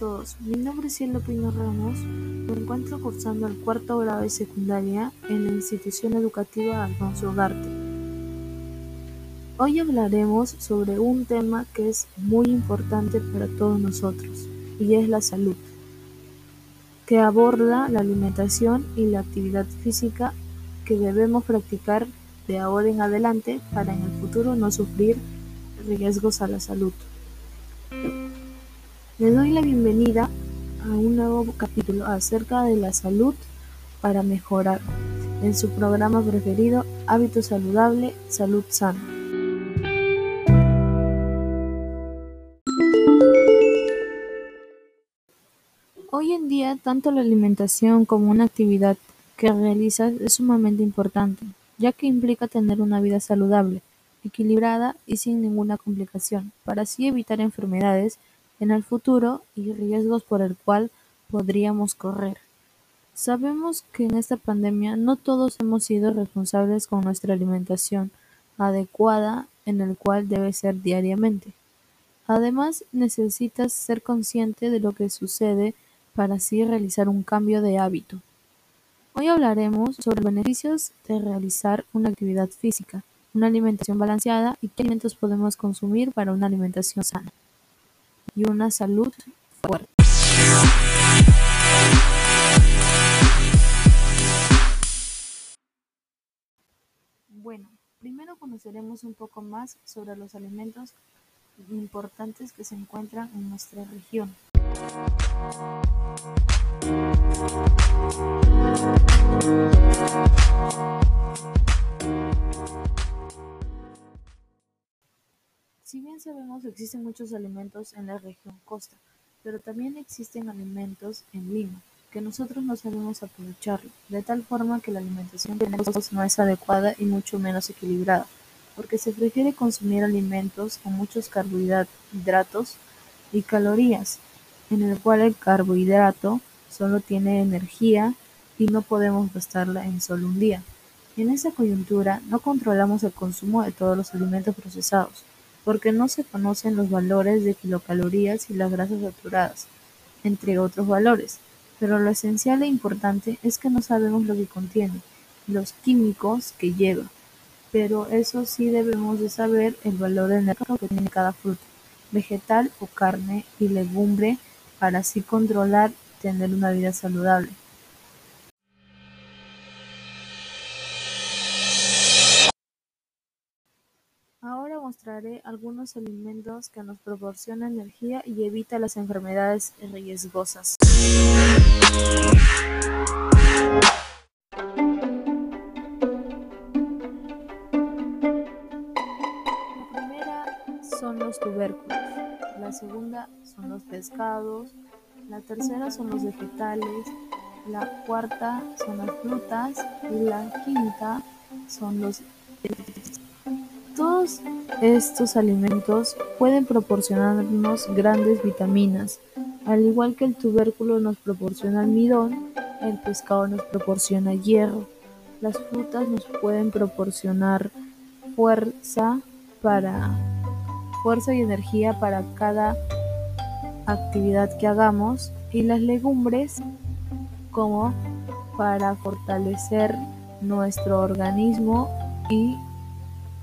todos, mi nombre es Cielo Pino Ramos, me encuentro cursando el cuarto grado de secundaria en la institución educativa Alfonso Ugarte. Hoy hablaremos sobre un tema que es muy importante para todos nosotros y es la salud, que aborda la alimentación y la actividad física que debemos practicar de ahora en adelante para en el futuro no sufrir riesgos a la salud. Le doy la bienvenida a un nuevo capítulo acerca de la salud para mejorar en su programa preferido Hábito Saludable, Salud Sana. Hoy en día, tanto la alimentación como una actividad que realizas es sumamente importante, ya que implica tener una vida saludable, equilibrada y sin ninguna complicación, para así evitar enfermedades en el futuro y riesgos por el cual podríamos correr. Sabemos que en esta pandemia no todos hemos sido responsables con nuestra alimentación adecuada en el cual debe ser diariamente. Además, necesitas ser consciente de lo que sucede para así realizar un cambio de hábito. Hoy hablaremos sobre los beneficios de realizar una actividad física, una alimentación balanceada y qué alimentos podemos consumir para una alimentación sana y una salud fuerte. Bueno, primero conoceremos un poco más sobre los alimentos importantes que se encuentran en nuestra región. Si bien sabemos existen muchos alimentos en la región costa, pero también existen alimentos en Lima, que nosotros no sabemos aprovecharlo, de tal forma que la alimentación que tenemos no es adecuada y mucho menos equilibrada, porque se prefiere consumir alimentos con muchos carbohidratos y calorías, en el cual el carbohidrato solo tiene energía y no podemos gastarla en solo un día. En esa coyuntura no controlamos el consumo de todos los alimentos procesados, porque no se conocen los valores de kilocalorías y las grasas saturadas, entre otros valores, pero lo esencial e importante es que no sabemos lo que contiene, los químicos que lleva, pero eso sí debemos de saber el valor energético que tiene cada fruta, vegetal o carne y legumbre para así controlar y tener una vida saludable. Mostraré algunos alimentos que nos proporcionan energía y evita las enfermedades riesgosas. La primera son los tubérculos, la segunda son los pescados, la tercera son los vegetales, la cuarta son las frutas y la quinta son los todos estos alimentos pueden proporcionarnos grandes vitaminas, al igual que el tubérculo nos proporciona almidón, el pescado nos proporciona hierro, las frutas nos pueden proporcionar fuerza para fuerza y energía para cada actividad que hagamos. Y las legumbres como para fortalecer nuestro organismo y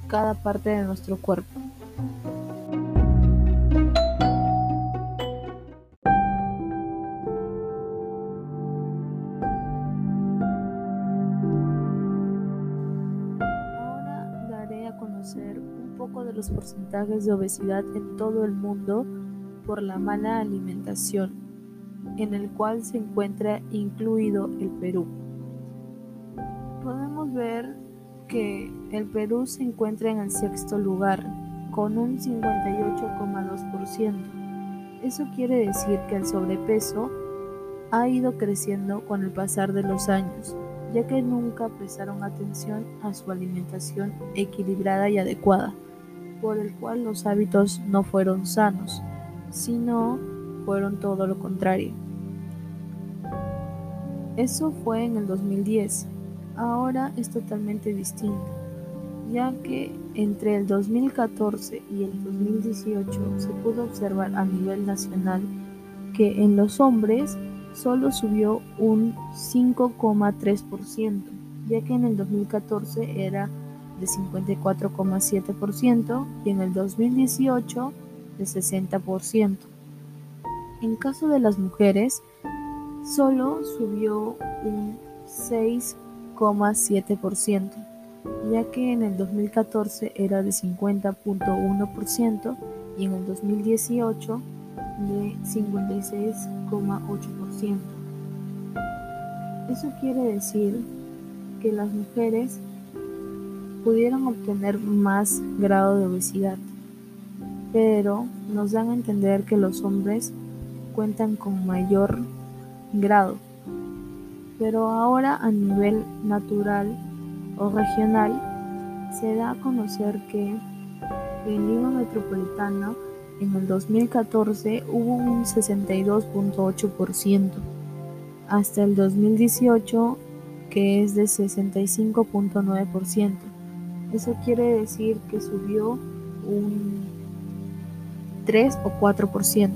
cada parte de nuestro cuerpo. Ahora daré a conocer un poco de los porcentajes de obesidad en todo el mundo por la mala alimentación, en el cual se encuentra incluido el Perú. Podemos ver que el Perú se encuentra en el sexto lugar, con un 58,2%. Eso quiere decir que el sobrepeso ha ido creciendo con el pasar de los años, ya que nunca prestaron atención a su alimentación equilibrada y adecuada, por el cual los hábitos no fueron sanos, sino fueron todo lo contrario. Eso fue en el 2010 ahora es totalmente distinto, ya que entre el 2014 y el 2018 se pudo observar a nivel nacional que en los hombres solo subió un 5,3%, ya que en el 2014 era de 54,7% y en el 2018 de 60%. En caso de las mujeres, solo subió un 6,7%, ya que en el 2014 era de 50.1% y en el 2018 de 56,8%. Eso quiere decir que las mujeres pudieron obtener más grado de obesidad, pero nos dan a entender que los hombres cuentan con mayor grado. Pero ahora a nivel natural o regional se da a conocer que en Lima Metropolitana en el 2014 hubo un 62.8%, hasta el 2018 que es de 65.9%. Eso quiere decir que subió un 3 o 4%.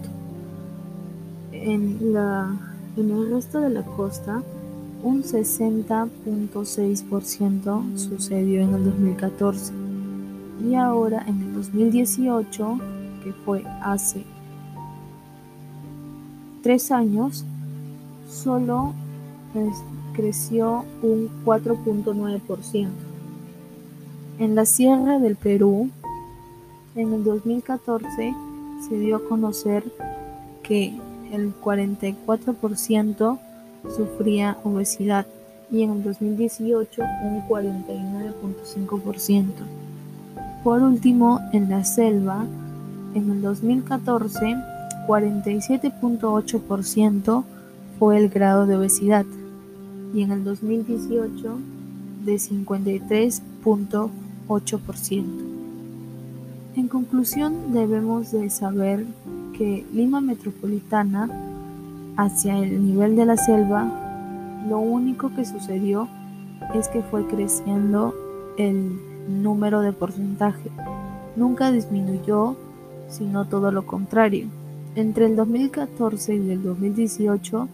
En, la, en el resto de la costa, un 60.6% sucedió en el 2014 y ahora en el 2018, que fue hace tres años, solo creció un 4.9%. En la Sierra del Perú, en el 2014 se dio a conocer que el 44% sufría obesidad y en el 2018 un 49.5%. Por último, en la selva, en el 2014, 47.8% fue el grado de obesidad y en el 2018 de 53.8%. En conclusión, debemos de saber que Lima Metropolitana, hacia el nivel de la selva, lo único que sucedió es que fue creciendo el número de porcentaje. Nunca disminuyó, sino todo lo contrario. Entre el 2014 y el 2018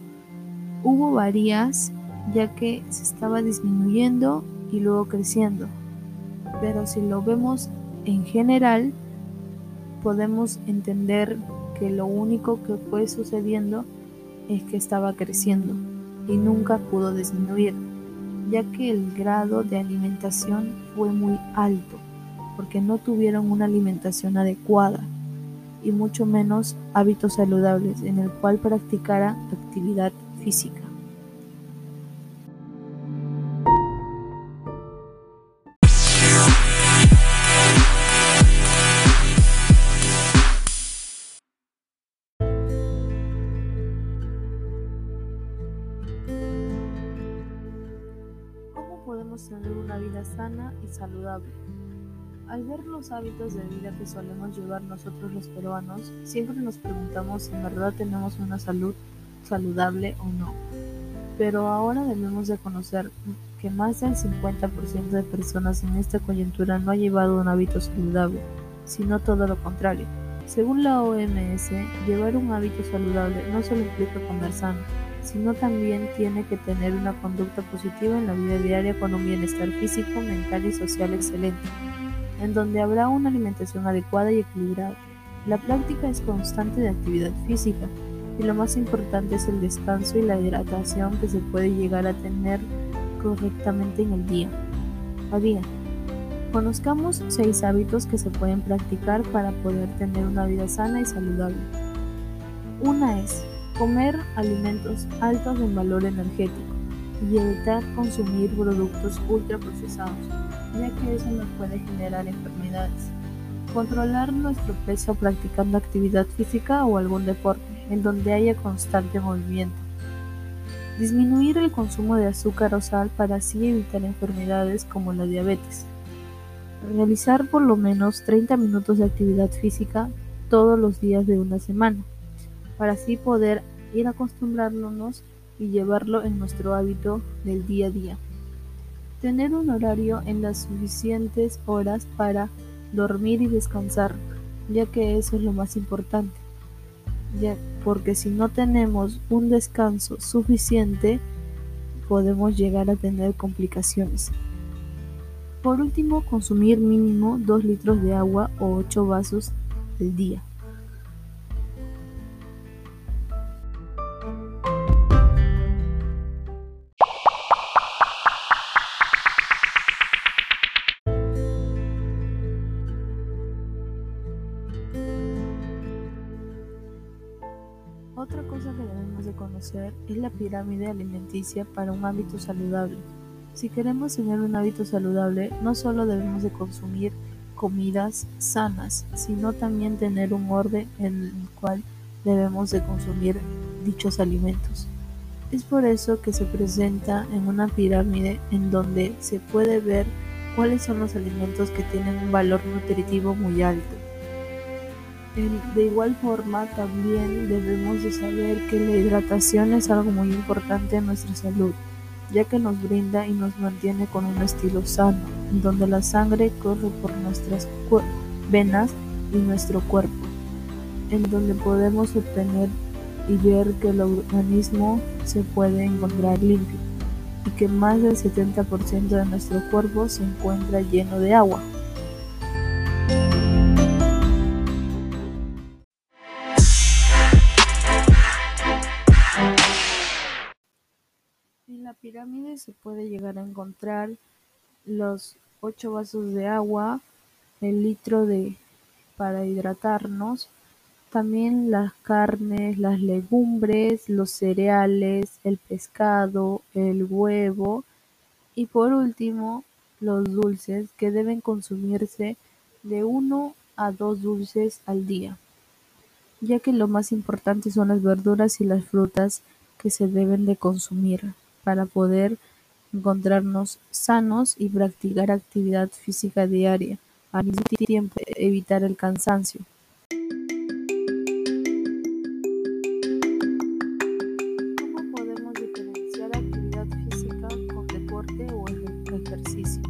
hubo varias ya que se estaba disminuyendo y luego creciendo. Pero si lo vemos en general, podemos entender que lo único que fue sucediendo es que estaba creciendo y nunca pudo disminuir, ya que el grado de alimentación fue muy alto, porque no tuvieron una alimentación adecuada y mucho menos hábitos saludables en el cual practicara actividad física. Saludable. Al ver los hábitos de vida que solemos llevar nosotros los peruanos, siempre nos preguntamos si en verdad tenemos una salud saludable o no. Pero ahora debemos de conocer que más del 50% de personas en esta coyuntura no ha llevado un hábito saludable, sino todo lo contrario. Según la OMS, llevar un hábito saludable no solo implica comer sano, sino también tiene que tener una conducta positiva en la vida diaria con un bienestar físico, mental y social excelente, en donde habrá una alimentación adecuada y equilibrada. La práctica es constante de actividad física y lo más importante es el descanso y la hidratación que se puede llegar a tener correctamente en el día a día. Conozcamos seis hábitos que se pueden practicar para poder tener una vida sana y saludable. Una es Comer alimentos altos en valor energético y evitar consumir productos ultraprocesados, ya que eso nos puede generar enfermedades. Controlar nuestro peso practicando actividad física o algún deporte, en donde haya constante movimiento. Disminuir el consumo de azúcar o sal para así evitar enfermedades como la diabetes. Realizar por lo menos 30 minutos de actividad física todos los días de una semana para así poder ir acostumbrándonos y llevarlo en nuestro hábito del día a día. Tener un horario en las suficientes horas para dormir y descansar, ya que eso es lo más importante. ya porque si no tenemos un descanso suficiente podemos llegar a tener complicaciones. Por último, consumir mínimo 2 litros de agua o 8 vasos al día. Es la pirámide alimenticia para un hábito saludable. Si queremos tener un hábito saludable, no solo debemos de consumir comidas sanas, sino también tener un orden en el cual debemos de consumir dichos alimentos. Es por eso que se presenta en una pirámide en donde se puede ver cuáles son los alimentos que tienen un valor nutritivo muy alto de igual forma, también debemos de saber que la hidratación es algo muy importante en nuestra salud, ya que nos brinda y nos mantiene con un estilo sano, donde la sangre corre por nuestras venas y nuestro cuerpo, en donde podemos obtener y ver que el organismo se puede encontrar limpio y que más del 70% de nuestro cuerpo se encuentra lleno de agua. La pirámide se puede llegar a encontrar los ocho vasos de agua, el litro de para hidratarnos, también las carnes, las legumbres, los cereales, el pescado, el huevo. Y por último los dulces que deben consumirse de uno a dos dulces al día, ya que lo más importante son las verduras y las frutas que se deben de consumir para poder encontrarnos sanos y practicar actividad física diaria, al mismo tiempo evitar el cansancio. ¿Cómo podemos diferenciar actividad física con deporte o ejercicio?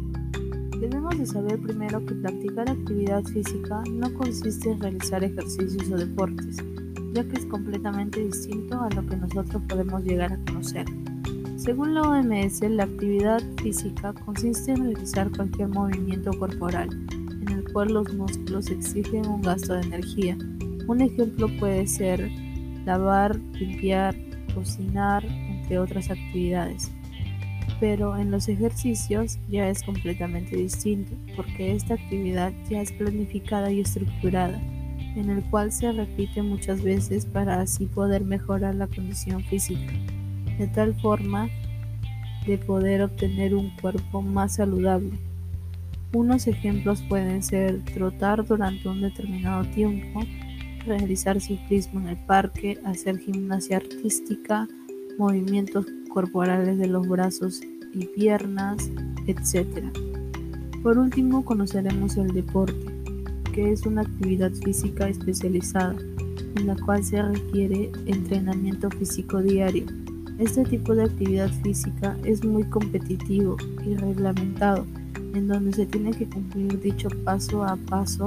Debemos de saber primero que practicar actividad física no consiste en realizar ejercicios o deportes, ya que es completamente distinto a lo que nosotros podemos llegar a conocer. Según la OMS, la actividad física consiste en realizar cualquier movimiento corporal en el cual los músculos exigen un gasto de energía. Un ejemplo puede ser lavar, limpiar, cocinar, entre otras actividades. Pero en los ejercicios ya es completamente distinto, porque esta actividad ya es planificada y estructurada, en el cual se repite muchas veces para así poder mejorar la condición física de tal forma de poder obtener un cuerpo más saludable. Unos ejemplos pueden ser trotar durante un determinado tiempo, realizar ciclismo en el parque, hacer gimnasia artística, movimientos corporales de los brazos y piernas, etc. Por último, conoceremos el deporte, que es una actividad física especializada, en la cual se requiere entrenamiento físico diario este tipo de actividad física es muy competitivo y reglamentado, en donde se tiene que cumplir dicho paso a paso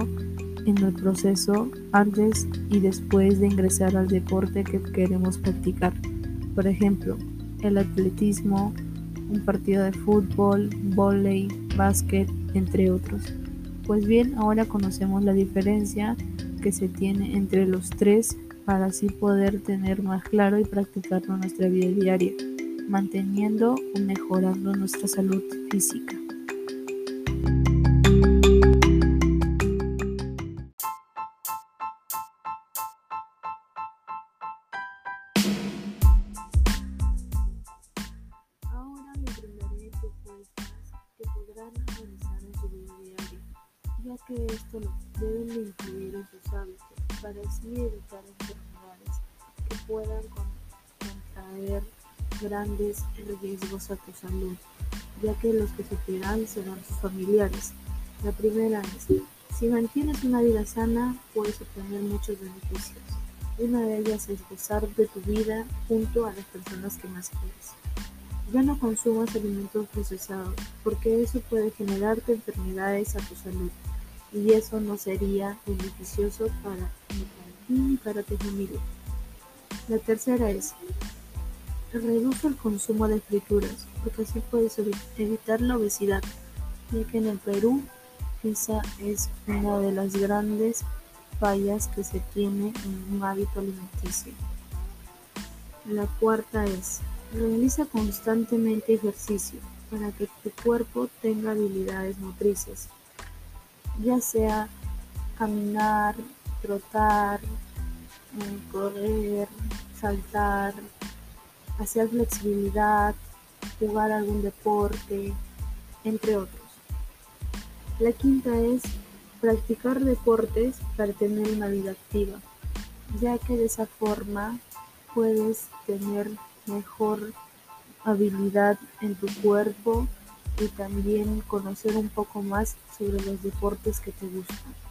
en el proceso antes y después de ingresar al deporte que queremos practicar. Por ejemplo, el atletismo, un partido de fútbol, vóley, básquet, entre otros. Pues bien, ahora conocemos la diferencia que se tiene entre los tres para así poder tener más claro y practicarlo en nuestra vida diaria, manteniendo o mejorando nuestra salud física. Ahora les brindaré propuestas que podrán realizar en su vida diaria, ya que esto lo deben de incluir en sus hábitos para así evitar enfermedades que puedan contraer grandes riesgos a tu salud, ya que los que sufrirán serán tus familiares. La primera es, si mantienes una vida sana, puedes obtener muchos beneficios. Una de ellas es gozar de tu vida junto a las personas que más quieres. Ya no consumas alimentos procesados, porque eso puede generarte enfermedades a tu salud y eso no sería beneficioso para ni para ti ni para tu familia. La tercera es, reduce el consumo de frituras, porque así puedes evitar la obesidad, ya que en el Perú esa es una de las grandes fallas que se tiene en un hábito alimenticio. La cuarta es, realiza constantemente ejercicio para que tu cuerpo tenga habilidades motrices, ya sea caminar, trotar, eh, correr, saltar, hacer flexibilidad, jugar algún deporte, entre otros. La quinta es practicar deportes para tener una vida activa, ya que de esa forma puedes tener mejor habilidad en tu cuerpo y también conocer un poco más sobre los deportes que te gustan.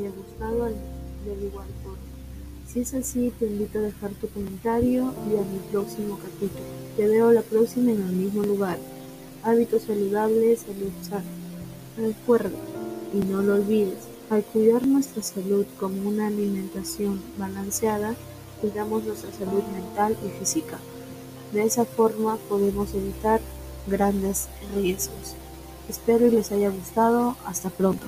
Haya gustado de. Si es así, te invito a dejar tu comentario y a mi próximo capítulo. Te veo la próxima en el mismo lugar. Hábitos saludables, salud sana. Recuerda, y no lo olvides, al cuidar nuestra salud como una alimentación balanceada, cuidamos nuestra salud mental y física. De esa forma podemos evitar grandes riesgos. Espero y les haya gustado. Hasta pronto.